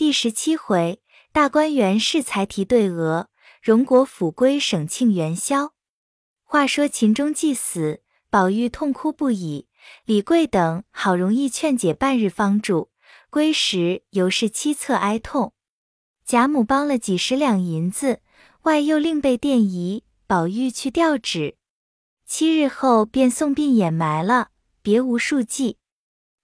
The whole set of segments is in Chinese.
第十七回，大观园试才提对额，荣国府归省庆元宵。话说秦钟既死，宝玉痛哭不已。李贵等好容易劝解半日方住，归时犹是凄恻哀痛。贾母帮了几十两银子，外又另备奠仪，宝玉去吊旨。七日后便送殡掩埋了，别无数计。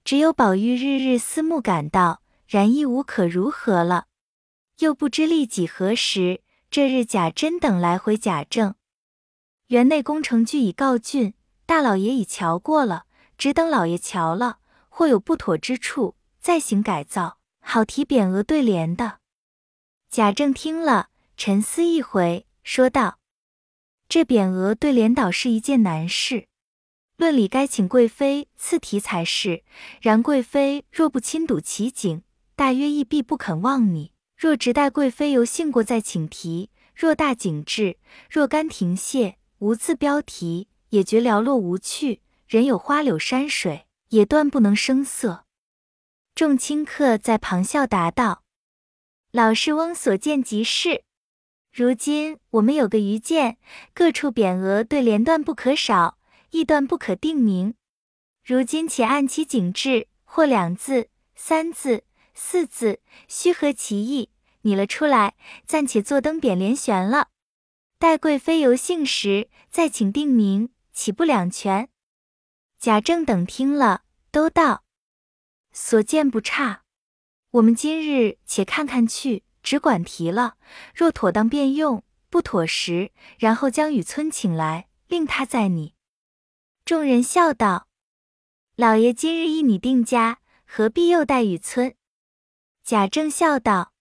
只有宝玉日日思慕感到。然亦无可如何了，又不知立几何时。这日贾珍等来回贾政，园内工程俱已告竣，大老爷已瞧过了，只等老爷瞧了，或有不妥之处，再行改造，好提匾额对联的。贾政听了，沉思一回，说道：“这匾额对联倒是一件难事。论理该请贵妃赐题才是，然贵妃若不亲睹其景。”大约亦必不肯忘你。若直待贵妃游幸过再请题，若大景致，若干停谢，无字标题，也觉寥落无趣。人有花柳山水，也断不能生色。众清客在旁笑答道：“老师翁所见即是。如今我们有个愚见，各处匾额对联段不可少，亦段不可定名。如今且按其景致，或两字、三字。”四字须合其意，拟了出来，暂且坐灯匾联悬了。待贵妃游幸时，再请定名，岂不两全？贾政等听了，都道所见不差。我们今日且看看去，只管提了。若妥当便用，不妥时，然后将雨村请来，令他再拟。众人笑道：“老爷今日一拟定家，何必又待雨村？”贾政笑道：“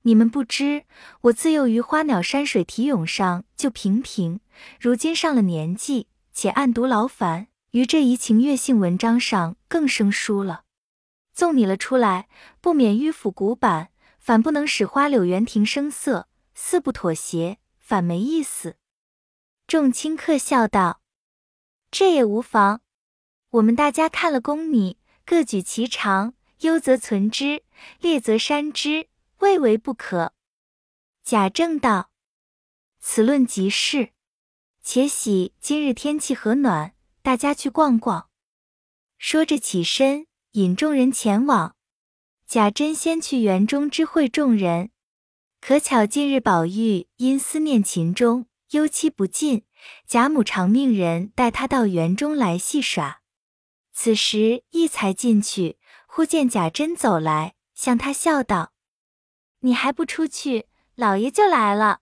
你们不知，我自幼于花鸟山水题咏上就平平，如今上了年纪，且暗读劳烦，于这怡情悦性文章上更生疏了。纵拟了出来，不免迂腐古板，反不能使花柳园亭生色，似不妥协，反没意思。”众亲客笑道：“这也无妨，我们大家看了宫拟，各举其长。”优则存之，劣则删之，未为不可。贾政道：“此论极是。且喜今日天气和暖，大家去逛逛。”说着起身，引众人前往。贾珍先去园中知会众人，可巧近日宝玉因思念秦钟，忧期不尽，贾母常命人带他到园中来戏耍。此时一才进去。忽见贾珍走来，向他笑道：“你还不出去，老爷就来了。”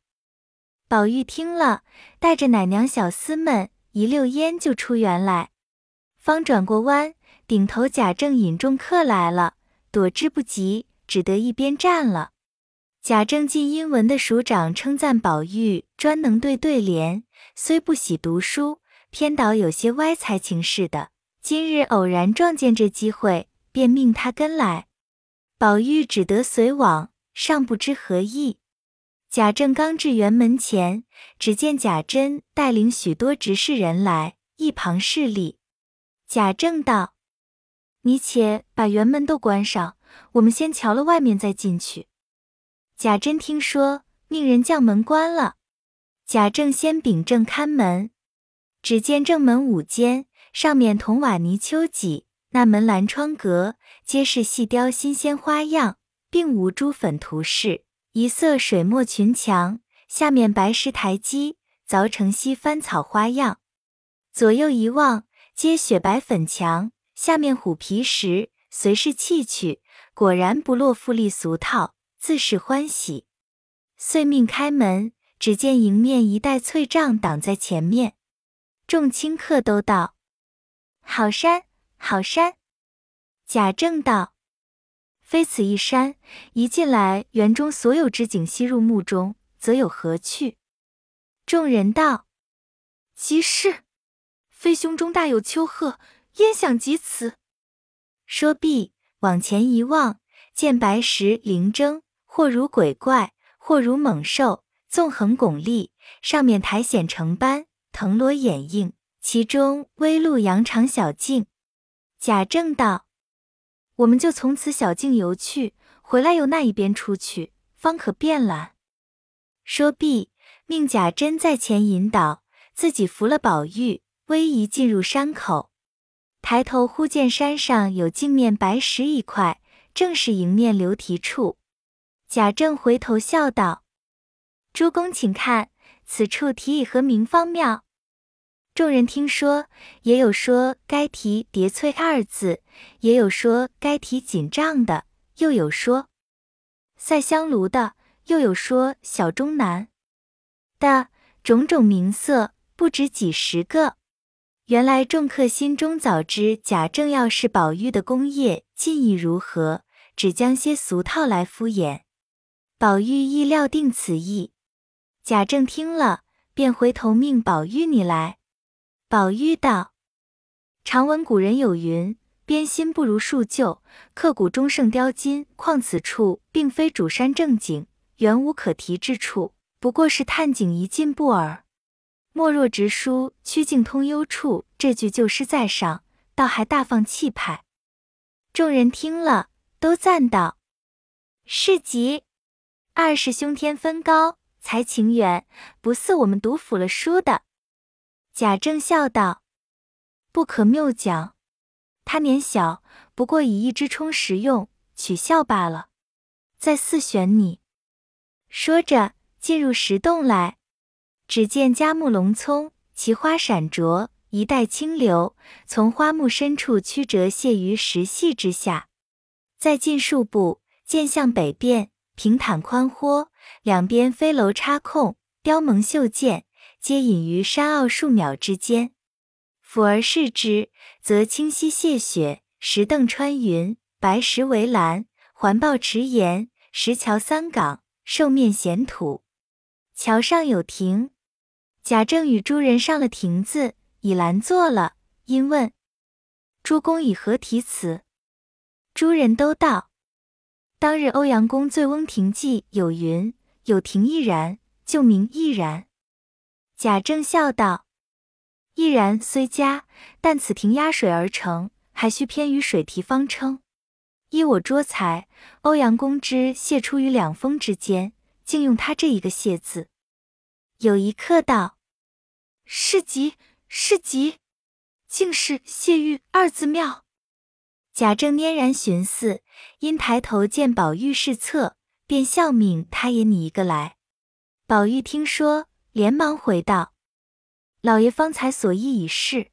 宝玉听了，带着奶娘小厮们一溜烟就出园来，方转过弯，顶头贾政引众客来了，躲之不及，只得一边站了。贾政进英文的署长称赞宝玉专能对对联，虽不喜读书，偏倒有些歪才情似的。今日偶然撞见这机会。便命他跟来，宝玉只得随往，尚不知何意。贾政刚至园门前，只见贾珍带领许多执事人来，一旁侍立。贾政道：“你且把园门都关上，我们先瞧了外面再进去。”贾珍听说，命人将门关了。贾政先秉正看门，只见正门五间，上面铜瓦泥丘脊。那门栏窗格皆是细雕新鲜花样，并无朱粉涂饰，一色水墨群墙，下面白石台基，凿成西番草花样。左右一望，皆雪白粉墙，下面虎皮石，随是砌去，果然不落富丽俗套，自是欢喜。遂命开门，只见迎面一带翠帐挡在前面，众清客都道：“好山。”好山，贾政道：“非此一山，一进来园中所有之景悉入目中，则有何趣？”众人道：“即是，非胸中大有丘壑，焉想及此？”说毕，往前一望，见白石灵铮，或如鬼怪，或如猛兽，纵横拱立，上面苔藓成斑，藤萝掩映，其中微露羊肠小径。贾政道：“我们就从此小径游去，回来由那一边出去，方可便览。说毕，命贾珍在前引导，自己扶了宝玉，逶迤进入山口。抬头忽见山上有镜面白石一块，正是迎面流题处。贾政回头笑道：“诸公请看，此处题以何名方妙？”众人听说，也有说该题“叠翠”二字，也有说该题“锦帐”的，又有说“赛香炉”的，又有说“小中南”的，种种名色不止几十个。原来众客心中早知贾政要是宝玉的功业进意如何，只将些俗套来敷衍。宝玉亦料定此意，贾政听了，便回头命宝玉你来。宝玉道：“常闻古人有云，编新不如述旧，刻古终胜雕金。况此处并非主山正景，原无可提之处，不过是探景一进步耳。”莫若直书“曲径通幽处”这句旧诗在上，倒还大放气派。众人听了，都赞道：“是极！二是兄天分高，才情远，不似我们读腐了书的。”贾政笑道：“不可谬讲，他年小，不过以一支充实用，取笑罢了。再四选你。”说着，进入石洞来。只见佳木龙葱，奇花闪灼，一带清流，从花木深处曲折泻于石隙之下。再进数步，见向北边平坦宽豁，两边飞楼插空，雕蒙绣箭，皆隐于山坳树苗之间。俯而视之，则清溪泻雪，石凳穿云，白石围栏，环抱池沿，石桥三港，兽面衔土。桥上有亭。贾政与诸人上了亭子，以栏坐了，因问：“诸公以何题词？”诸人都道：“当日欧阳公醉翁亭记有云：‘有亭亦然，就名亦然。’”贾政笑道：“亦然虽佳，但此亭压水而成，还需偏于水题方称。依我捉才，欧阳公之谢出于两峰之间，竟用他这一个谢字。”有一客道。是极是极，竟是谢玉二字妙。贾政拈然寻思，因抬头见宝玉是侧，便笑命他也拟一个来。宝玉听说，连忙回道：“老爷方才所意已是，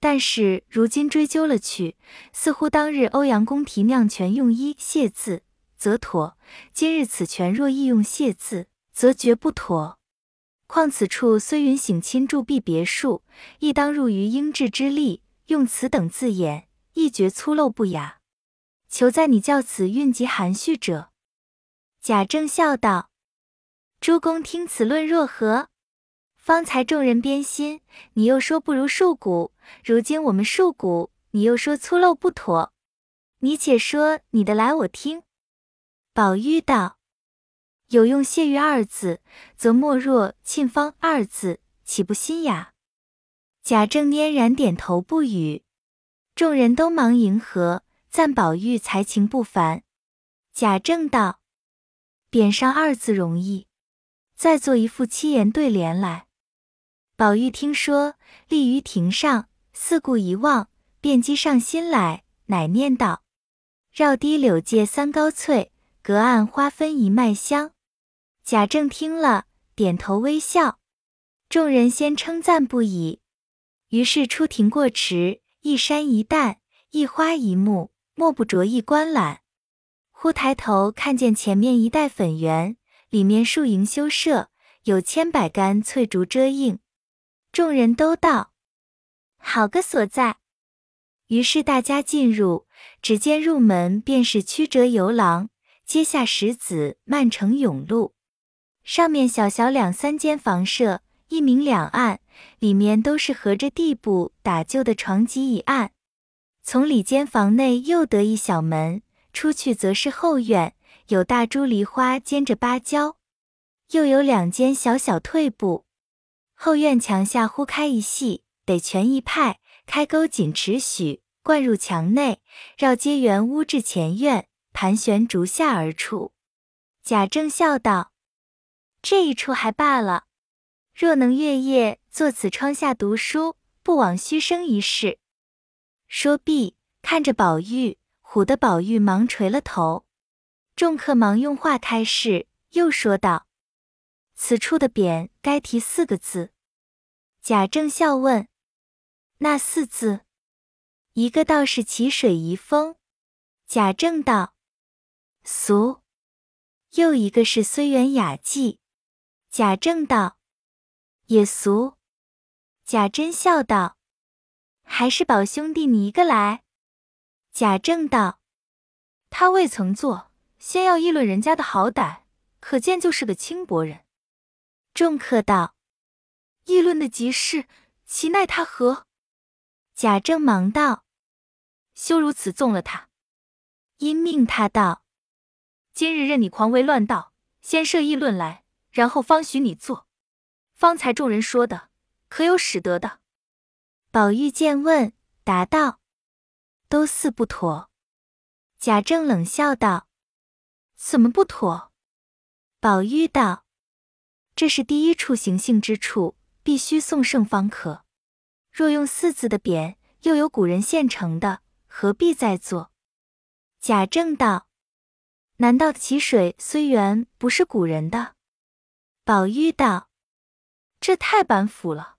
但是如今追究了去，似乎当日欧阳公提酿泉用一谢字，则妥；今日此泉若亦用谢字，则绝不妥。”况此处虽云省亲住避别墅，亦当入于应制之力，用此等字眼，亦觉粗陋不雅。求在你教此韵极含蓄者。贾政笑道：“诸公听此论若何？方才众人编新，你又说不如述古；如今我们述古，你又说粗陋不妥。你且说你的来，我听。”宝玉道。有用“谢玉”二字，则莫若“沁芳”二字，岂不新雅？贾政拈然点头不语，众人都忙迎合，赞宝玉才情不凡。贾政道：“匾上二字容易，再做一副七言对联来。”宝玉听说，立于亭上，四顾一望，便积上心来，乃念道：“绕堤柳借三高翠，隔岸花分一脉香。”贾政听了，点头微笑。众人先称赞不已。于是出庭过池，一山一淡，一花一木，莫不着意观览。忽抬头看见前面一带粉园，里面树营修设，有千百竿翠竹遮映。众人都道：“好个所在！”于是大家进入，只见入门便是曲折游廊，阶下石子，漫成甬路。上面小小两三间房舍，一明两暗，里面都是合着地布打就的床几一案。从里间房内又得一小门，出去则是后院，有大株梨花兼着芭蕉，又有两间小小退步。后院墙下忽开一隙，得全一派，开沟仅尺许，灌入墙内，绕街园屋至前院，盘旋逐下而出。贾政笑道：“这一出还罢了，若能月夜坐此窗下读书，不枉虚生一世。”说毕，看着宝玉，唬得宝玉忙垂了头。众客忙用话开示，又说道：“此处的匾该题四个字。”贾政笑问：“那四字？”一个道是奇水遗风。贾政道：“俗。”又一个是虽园雅纪。贾政道：“也俗。”贾珍笑道：“还是宝兄弟你一个来。”贾政道：“他未曾做，先要议论人家的好歹，可见就是个轻薄人。”众客道：“议论的极是，其奈他何？”贾政忙道：“休如此纵了他。”因命他道。今日任你狂为乱道，先设议论来，然后方许你做。方才众人说的，可有使得的？宝玉见问，答道：“都似不妥。”贾政冷笑道：“怎么不妥？”宝玉道：“这是第一处行幸之处，必须送圣方可。若用四字的匾，又有古人现成的，何必再做？”贾政道。难道齐水虽源不是古人的？宝玉道：“这太板斧了。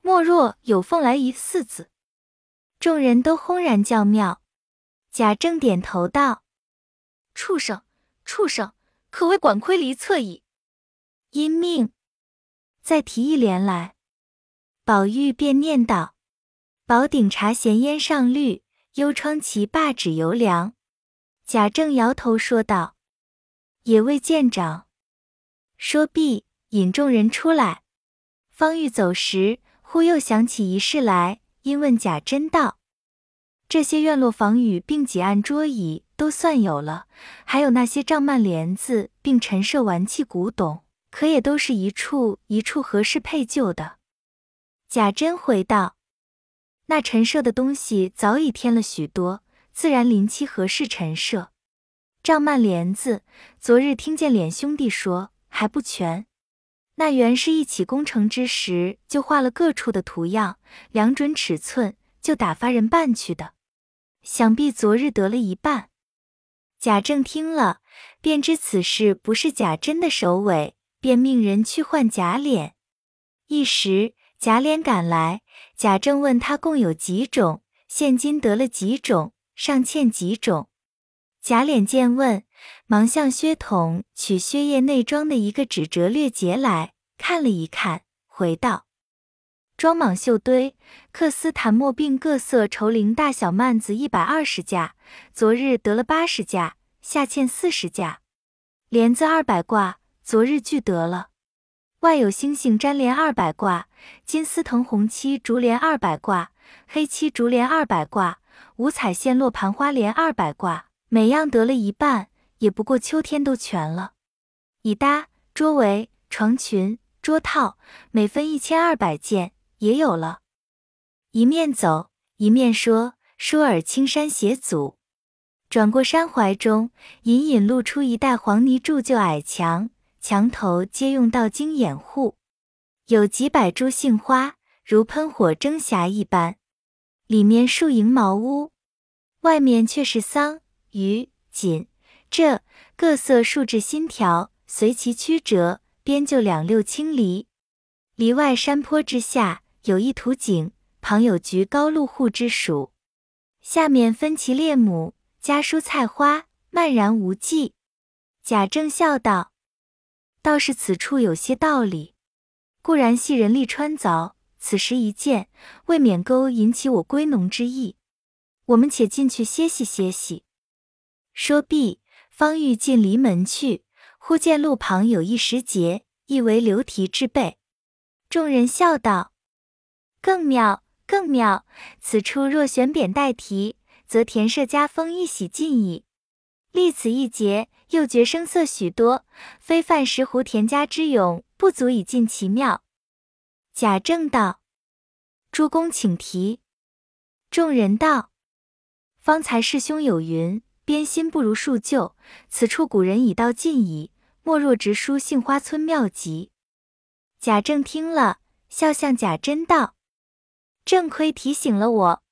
莫若有凤来仪四字。”众人都轰然叫妙。贾政点头道：“畜生，畜生，可谓管窥离侧矣。”因命再提一联来。宝玉便念道：“宝鼎茶闲烟上绿，幽窗棋罢指犹凉。”贾政摇头说道：“也未见长。”说毕，引众人出来。方欲走时，忽又想起一事来，因问贾珍道：“这些院落房宇并几案桌椅都算有了，还有那些帐幔帘子，并陈设玩器古董，可也都是一处一处合适配就的？”贾珍回道：“那陈设的东西早已添了许多。”自然临期合适陈设，帐幔帘子，昨日听见脸兄弟说还不全。那原是一起工程之时就画了各处的图样，量准尺寸，就打发人办去的。想必昨日得了一半。贾政听了，便知此事不是贾珍的首尾，便命人去换贾琏。一时贾琏赶来，贾政问他共有几种，现今得了几种。尚欠几种？贾琏见问，忙向薛统取薛叶内装的一个纸折略节来看了一看，回道：“装蟒绣堆、缂丝檀墨并各色绸绫大小幔子一百二十架，昨日得了八十架，下欠四十架。帘子二百挂，昨日俱得了。外有星星粘帘二百挂，金丝藤红漆竹帘二百挂，黑漆竹帘二百挂。”五彩线落盘花帘二百挂，每样得了一半，也不过秋天都全了。椅搭、桌围、床裙、桌套，每分一千二百件，也有了。一面走，一面说，舒尔青山斜阻，转过山怀中，隐隐露出一带黄泥铸就矮墙，墙头皆用道经掩护，有几百株杏花，如喷火蒸霞一般。里面树营茅屋，外面却是桑、榆、锦，这各色树枝新条，随其曲折，编就两六青篱。篱外山坡之下有一土井，旁有菊高露户之属，下面分其列亩，家蔬菜花，漫然无际。贾政笑道：“倒是此处有些道理，固然系人力穿凿。”此时一见，未免勾引起我归农之意。我们且进去歇息歇息。说毕，方欲进篱门去，忽见路旁有一石碣，意为流题之备。众人笑道：“更妙，更妙！此处若选匾代题，则田舍家风一喜尽矣。立此一节，又觉声色许多，非范石湖田家之勇，不足以尽其妙。”贾政道：“诸公请题。”众人道：“方才师兄有云，编新不如数旧，此处古人已道尽矣。莫若直书杏花村妙集。贾政听了，笑向贾珍道：“正亏提醒了我，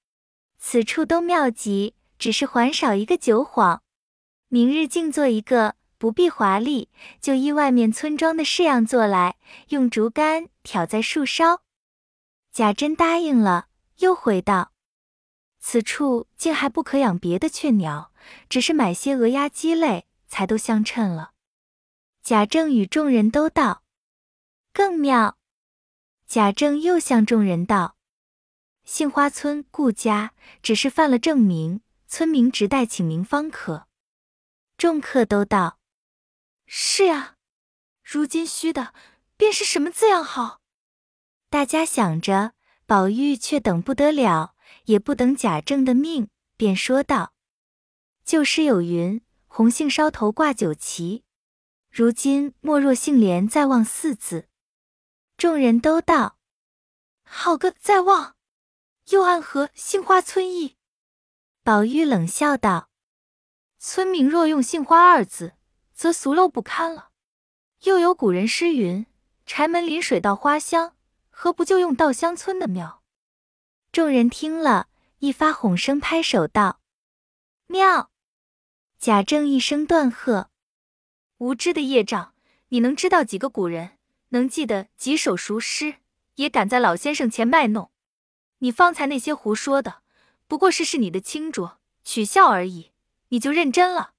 此处都妙极，只是还少一个酒幌。明日静做一个，不必华丽，就依外面村庄的式样做来，用竹竿挑在树梢。”贾珍答应了，又回道：“此处竟还不可养别的雀鸟，只是买些鹅鸭鸡类，才都相称了。”贾政与众人都道：“更妙。”贾政又向众人道：“杏花村顾家只是犯了正名，村民直代请名方可。”众客都道：“是呀，如今虚的便是什么字样好？”大家想着，宝玉却等不得了，也不等贾政的命，便说道：“旧诗有云，红杏梢头挂酒旗。”如今莫若杏帘再望四字，众人都道：“好个再望，又暗合杏花村意。”宝玉冷笑道：“村民若用杏花二字，则俗陋不堪了。又有古人诗云：‘柴门临水稻花香’，何不就用稻香村的妙？”众人听了一发哄声，拍手道：“妙！”贾政一声断喝。无知的业障！你能知道几个古人？能记得几首熟诗？也敢在老先生前卖弄？你方才那些胡说的，不过是是你的清浊取笑而已。你就认真了。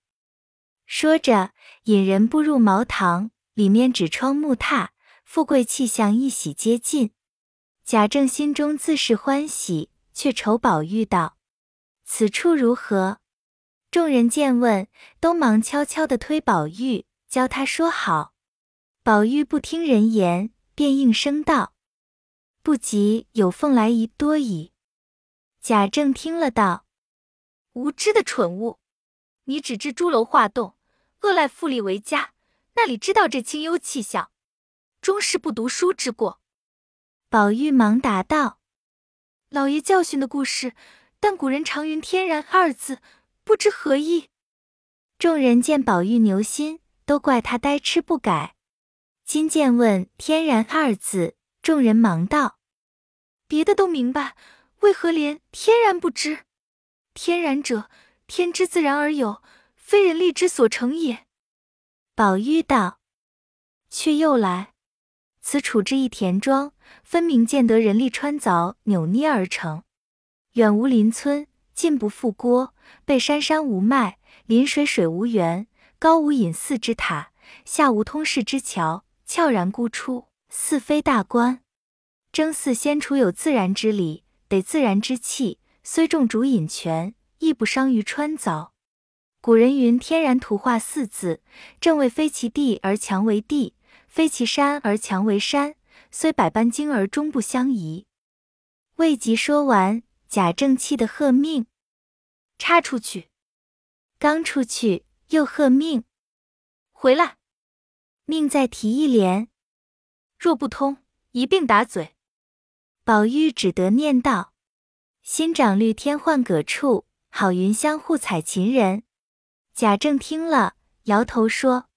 说着，引人步入茅堂，里面纸窗木榻，富贵气象一洗皆尽。贾政心中自是欢喜，却愁宝玉道：“此处如何？”众人见问，都忙悄悄的推宝玉。教他说好，宝玉不听人言，便应声道：“不及有凤来仪多矣。”贾政听了道：“无知的蠢物，你只知朱楼画栋，恶赖富丽为家，那里知道这清幽气象，终是不读书之过。”宝玉忙答道：“老爷教训的故事，但古人常云‘天然’二字，不知何意。”众人见宝玉牛心。都怪他呆痴不改。今见问“天然”二字，众人忙道：“别的都明白，为何连‘天然’不知？天然者，天之自然而有，非人力之所成也。”宝玉道：“却又来，此处之一田庄，分明见得人力穿凿扭捏而成。远无邻村，近不复郭，背山山无脉，临水水无源。”高无隐寺之塔，下无通世之桥，悄然孤出，似非大观。争似先楚有自然之理，得自然之气，虽重主引泉，亦不伤于穿凿。古人云：“天然图画四字，正谓非其地而强为地，非其山而强为山。虽百般精而终不相宜。”未及说完，贾政气得喝命：“插出去！”刚出去。又喝命回来，命再提一联，若不通，一并打嘴。宝玉只得念道：“新长绿天换葛处，好云相互采芹人。”贾政听了，摇头说：“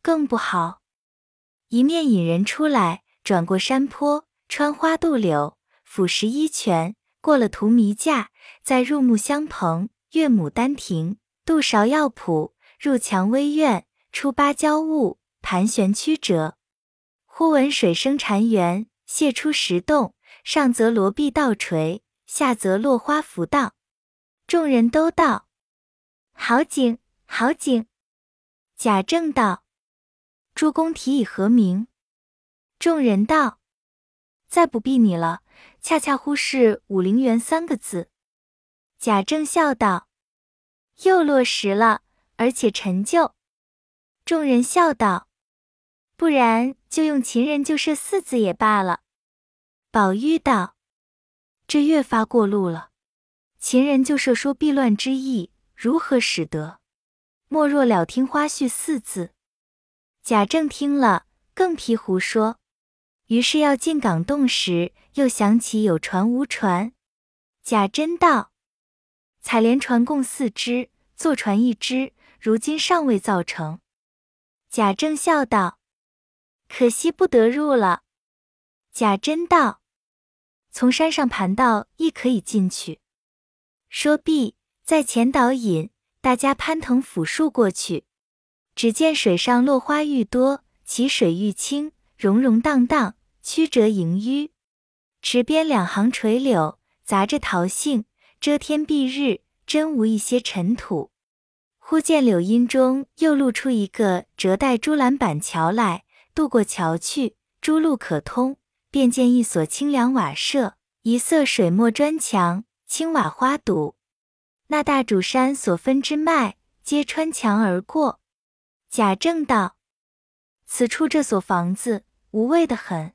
更不好。”一面引人出来，转过山坡，穿花渡柳，俯拾一泉，过了荼蘼架，再入木香棚，越牡丹亭。渡芍药圃，入蔷薇院，出芭蕉坞，盘旋曲折。忽闻水声潺潺，泻出石洞，上则罗臂倒垂，下则落花浮荡。众人都道：“好景，好景。”贾政道：“诸公题以何名？”众人道：“再不必你了，恰恰乎是‘武陵源’三个字。”贾政笑道。又落实了，而且陈旧。众人笑道：“不然就用‘秦人就设四字也罢了。”宝玉道：“这越发过路了。秦人就设说避乱之意，如何使得？莫若了听花絮四字。”贾政听了，更批胡说。于是要进港洞时，又想起有船无船。贾珍道。采莲船共四只，坐船一只，如今尚未造成。贾政笑道：“可惜不得入了。”贾珍道：“从山上盘道亦可以进去。”说毕，在前导引，大家攀藤抚树过去。只见水上落花愈多，其水愈清，溶溶荡荡，曲折萦纡。池边两行垂柳，杂着桃杏，遮天蔽日，真无一些尘土。忽见柳荫中又露出一个折带朱栏板桥来，渡过桥去，诸路可通。便见一所清凉瓦舍，一色水墨砖墙，青瓦花堵。那大主山所分之脉，皆穿墙而过。贾政道：“此处这所房子无味的很。”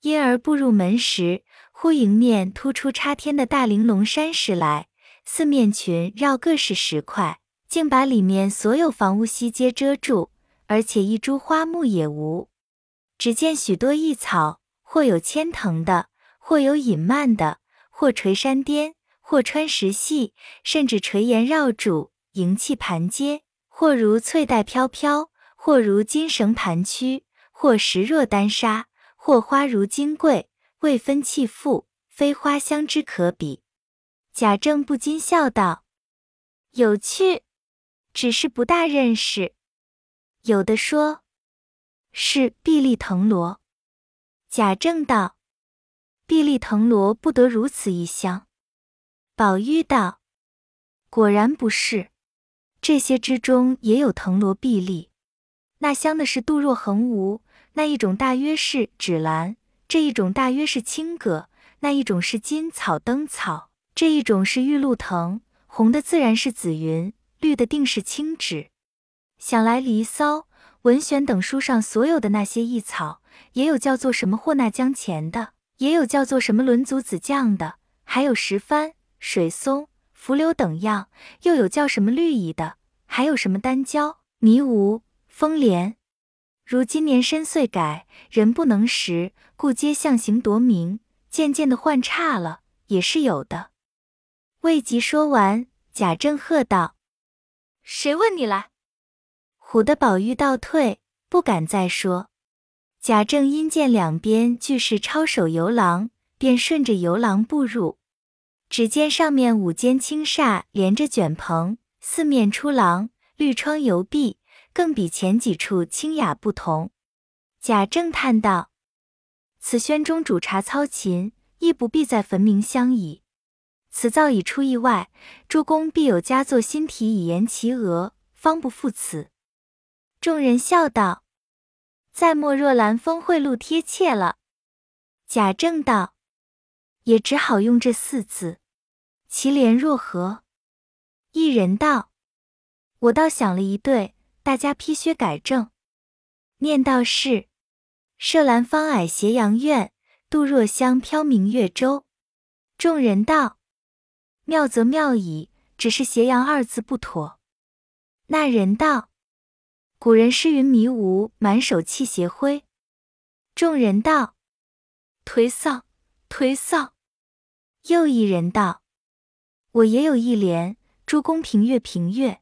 因而步入门时，忽迎面突出插天的大玲珑山石来，四面群绕各是石块，竟把里面所有房屋悉皆遮住，而且一株花木也无。只见许多异草，或有牵藤的，或有隐蔓的，或垂山巅，或穿石隙，甚至垂岩绕柱，迎气盘阶。或如翠带飘飘，或如金绳盘曲，或石若丹砂，或花如金桂，未分气馥，非花香之可比。贾政不禁笑道：“有趣，只是不大认识。”有的说是碧丽藤萝。贾政道：“碧丽藤萝不得如此一香。”宝玉道：“果然不是。”这些之中也有藤萝碧丽，那香的是杜若横无，那一种大约是芷兰，这一种大约是青葛，那一种是金草灯草，这一种是玉露藤，红的自然是紫云，绿的定是青芷。想来《离骚》《文选》等书上所有的那些异草，也有叫做什么霍纳江前的，也有叫做什么轮足子酱的，还有石帆、水松。浮柳等样，又有叫什么绿蚁的，还有什么丹椒、泥芜、风莲。如今年深岁改，人不能识，故皆象形夺名，渐渐的换差了，也是有的。未及说完，贾政喝道：“谁问你来？”唬得宝玉倒退，不敢再说。贾政因见两边俱是抄手游廊，便顺着游廊步入。只见上面五间青厦连着卷棚，四面出廊，绿窗游壁，更比前几处清雅不同。贾政叹道：“此轩中主茶操琴，亦不必再焚明香矣。此造已出意外，诸公必有佳作新题以言其额，方不负此。”众人笑道：“再莫若兰峰蕙录贴切了。”贾政道：“也只好用这四字。”其联若何？一人道：“我倒想了一对，大家批削改正。”念道是：“射兰芳霭斜阳院，杜若香飘明月洲。”众人道：“妙则妙矣，只是斜阳二字不妥。”那人道：“古人诗云迷无满手气斜灰。”众人道：“颓丧，颓丧。”又一人道。我也有一联：诸公平月平月，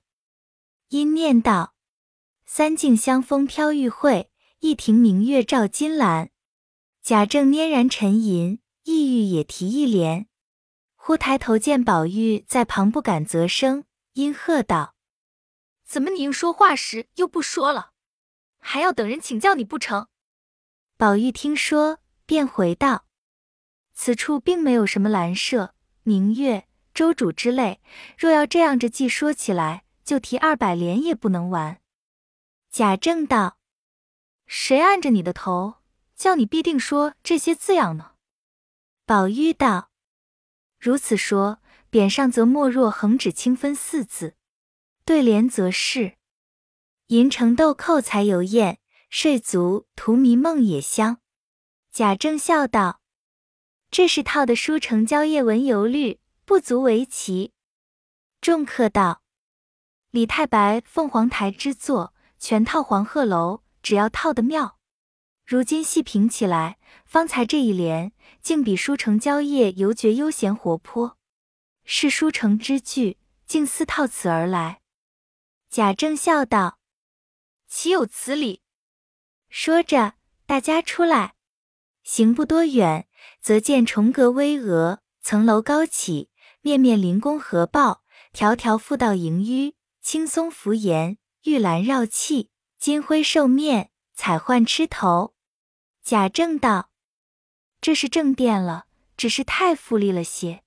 因念道：三径香风飘玉蕙，一庭明月照金兰。贾政拈然沉吟，意欲也提一联，忽抬头见宝玉在旁不敢啧声，因喝道：“怎么你应说话时又不说了？还要等人请教你不成？”宝玉听说，便回道：“此处并没有什么兰舍、明月。”周主之类，若要这样着记说起来，就提二百联也不能完。贾政道：“谁按着你的头，叫你必定说这些字样呢？”宝玉道：“如此说，匾上则莫若横指清分四字，对联则是银城豆蔻才油艳，睡足荼蘼梦也香。”贾政笑道：“这是套的书城蕉叶文油律。”不足为奇。众客道：“李太白凤凰台之作，全套黄鹤楼，只要套得妙。如今细品起来，方才这一联，竟比书城蕉叶犹觉悠闲活泼。是书城之句，竟似套此而来。贾政笑道：“岂有此理！”说着，大家出来，行不多远，则见重阁巍峨，层楼高起，面面临宫合抱，条条复道盈纡，青松扶檐，玉兰绕砌，金辉兽面，彩幻螭头。贾政道：“这是正殿了，只是太富丽了些。”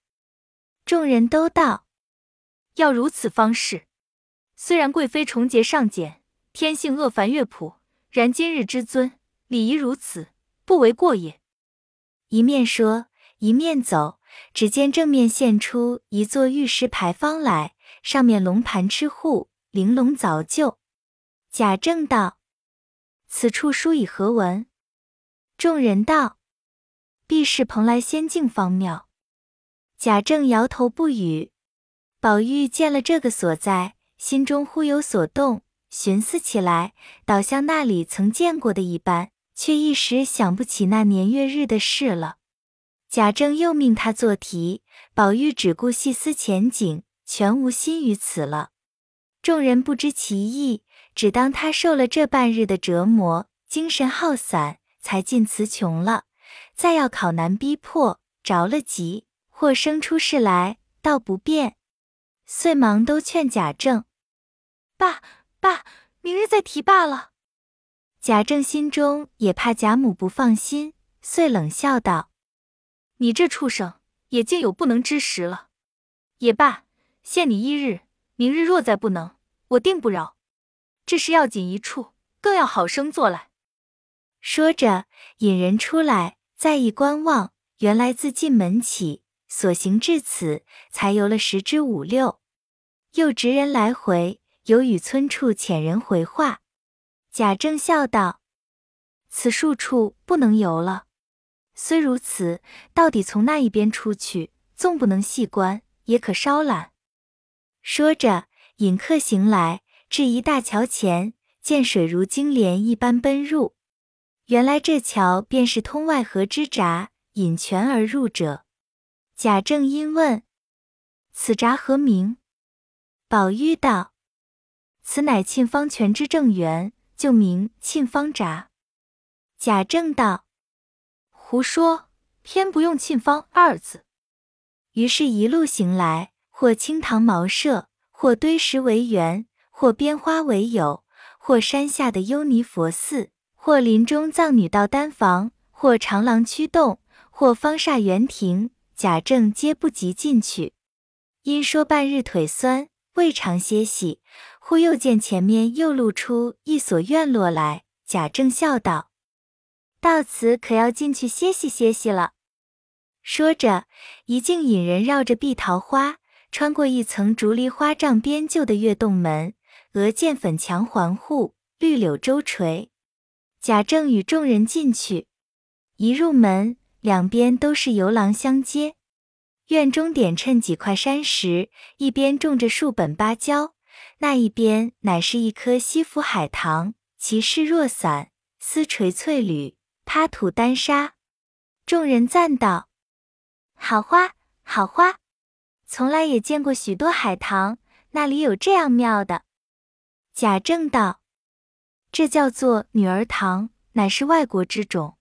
众人都道：“要如此方式。虽然贵妃重节尚简，天性恶凡乐朴。”然今日之尊，礼仪如此，不为过也。一面说，一面走，只见正面现出一座玉石牌坊来，上面龙盘螭户，玲珑凿就。贾政道：“此处书以何文？”众人道：“必是蓬莱仙境方庙。”贾政摇头不语。宝玉见了这个所在，心中忽有所动。寻思起来，倒像那里曾见过的一般，却一时想不起那年月日的事了。贾政又命他做题，宝玉只顾细思前景，全无心于此了。众人不知其意，只当他受了这半日的折磨，精神耗散，才尽词穷了。再要考难逼迫，着了急，或生出事来，倒不便，遂忙都劝贾政：“爸。”爸，明日再提罢了。贾政心中也怕贾母不放心，遂冷笑道：“你这畜生也竟有不能之时了。也罢，限你一日，明日若再不能，我定不饶。这事要紧一处，更要好生做来。”说着，引人出来，再一观望，原来自进门起，所行至此，才游了十之五六，又执人来回。有与村处遣人回话，贾政笑道：“此树处不能游了。虽如此，到底从那一边出去，纵不能细观，也可稍览。”说着，引客行来，至一大桥前，见水如金莲一般奔入。原来这桥便是通外河之闸，引泉而入者。贾政因问：“此闸何名？”宝玉道。此乃沁芳泉之正源，就名沁芳闸。贾政道：“胡说，偏不用沁芳二字。”于是，一路行来，或青塘茅舍，或堆石为园，或编花为友，或山下的幽尼佛寺，或林中藏女道丹房，或长廊曲洞，或方厦园亭，贾政皆不及进去。因说半日腿酸，未尝歇息。忽又见前面又露出一所院落来，贾政笑道：“到此可要进去歇息歇息了。”说着，一径引人绕着碧桃花，穿过一层竹篱花帐边旧的月洞门，额见粉墙环护，绿柳周垂。贾政与众人进去，一入门，两边都是游廊相接，院中点衬几块山石，一边种着数本芭蕉。那一边乃是一棵西府海棠，其势若伞，丝垂翠缕，趴吐丹砂。众人赞道：“好花，好花！从来也见过许多海棠，那里有这样妙的？”贾政道：“这叫做女儿堂，乃是外国之种。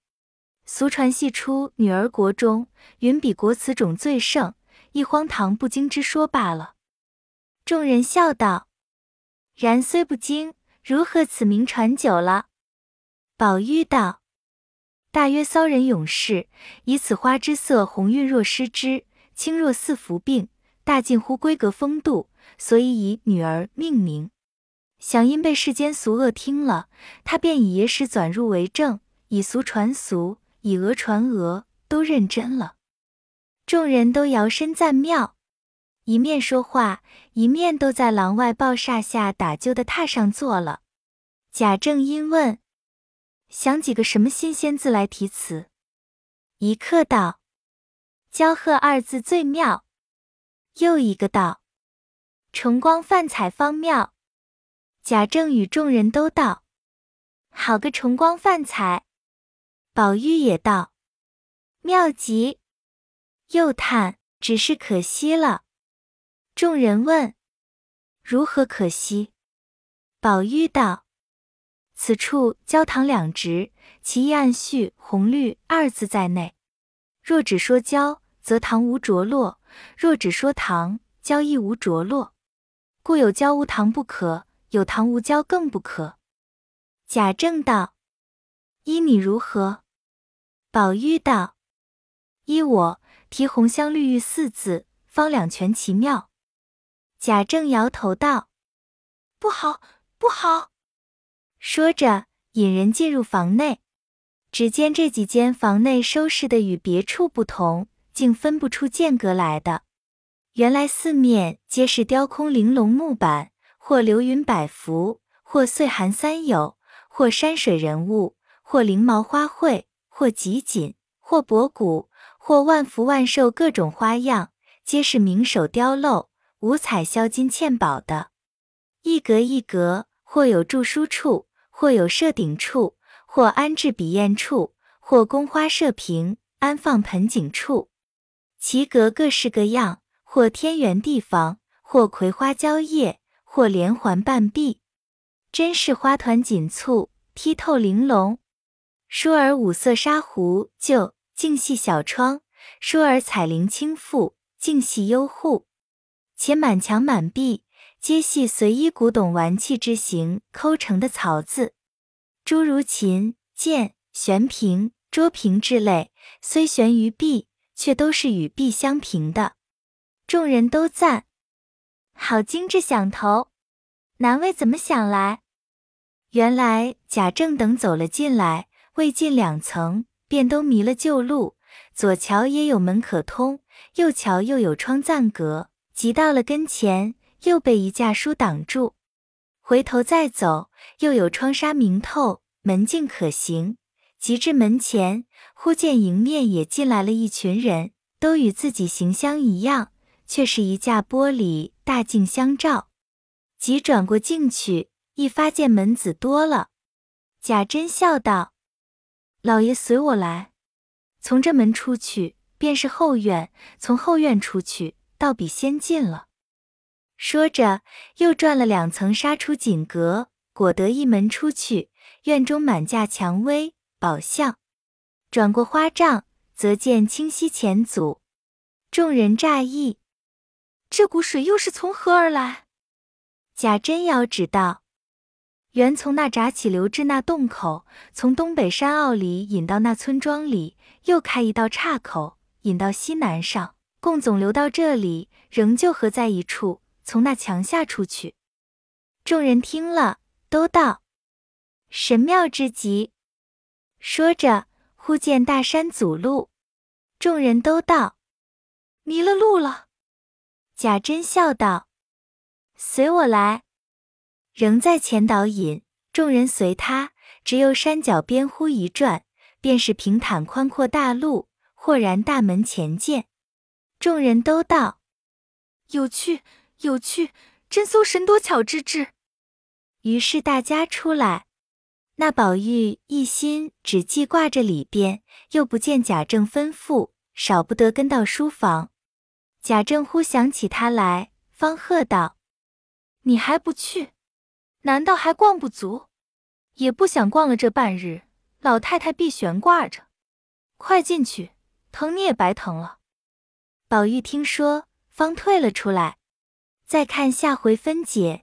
俗传系出女儿国中，云比国此种最盛，一荒唐不经之说罢了。”众人笑道。然虽不精，如何此名传久了？宝玉道：“大约骚人勇士以此花之色红晕若施之，清若似服病，大近乎闺阁风度，所以以女儿命名。想因被世间俗恶听了，他便以野史转入为正，以俗传俗，以讹传讹，都认真了。”众人都摇身赞妙。一面说话，一面都在廊外抱厦下打揪的榻上坐了。贾政因问：“想几个什么新鲜字来题词？”一客道：“骄贺二字最妙。”又一个道：“重光泛彩方妙。”贾政与众人都道：“好个重光泛彩！”宝玉也道：“妙极！”又叹：“只是可惜了。”众人问：“如何可惜？”宝玉道：“此处焦糖两值，其一暗蓄红绿二字在内。若只说焦，则糖无着落；若只说糖，焦亦无着落。故有焦无糖不可，有糖无焦更不可。”贾政道：“依你如何？”宝玉道：“依我，提红香绿玉四字，方两全其妙。”贾政摇头道：“不好。”不好，说着引人进入房内，只见这几间房内收拾的与别处不同，竟分不出间隔来的。原来四面皆是雕空玲珑木板，或流云百幅，或岁寒三友，或山水人物，或翎毛花卉，或集锦，或博古，或万福万寿，各种花样，皆是名手雕镂，五彩镶金嵌宝的，一格一格。或有著书处，或有设顶处，或安置笔砚处，或宫花设瓶，安放盆景处。其格各式各样，或天圆地方，或葵花蕉叶，或连环半壁，真是花团锦簇，剔透玲珑。舒儿五色纱壶就净系小窗，舒儿彩绫轻覆，净系幽户，且满墙满壁。皆系随意古董玩器之形抠成的槽子，诸如琴、剑、悬瓶、桌瓶之类，虽悬于壁，却都是与壁相平的。众人都赞，好精致想头，难为怎么想来？原来贾政等走了进来，未进两层，便都迷了旧路。左桥也有门可通，右桥又有窗暂隔，即到了跟前。又被一架书挡住，回头再走，又有窗纱明透，门径可行。及至门前，忽见迎面也进来了一群人，都与自己形相一样，却是一架玻璃大镜相照。即转过镜去，一发现门子多了。贾珍笑道：“老爷随我来，从这门出去，便是后院；从后院出去，倒比先进了。”说着，又转了两层，杀出锦阁，果得一门出去。院中满架蔷薇宝相，转过花帐，则见清溪前阻。众人乍异，这股水又是从何而来？贾珍遥指道：“原从那闸起流至那洞口，从东北山坳里引到那村庄里，又开一道岔口，引到西南上，共总流到这里，仍旧合在一处。”从那墙下出去，众人听了，都道神妙之极。说着，忽见大山阻路，众人都道迷了路了。贾珍笑道：“随我来。”仍在前导引，众人随他，只有山脚边忽一转，便是平坦宽阔大路，豁然大门前见。众人都道有趣。有趣，真搜神多巧之至。于是大家出来，那宝玉一心只记挂着里边，又不见贾政吩咐，少不得跟到书房。贾政忽想起他来，方喝道：“你还不去？难道还逛不足？也不想逛了这半日，老太太必悬挂着。快进去，疼你也白疼了。”宝玉听说，方退了出来。再看下回分解。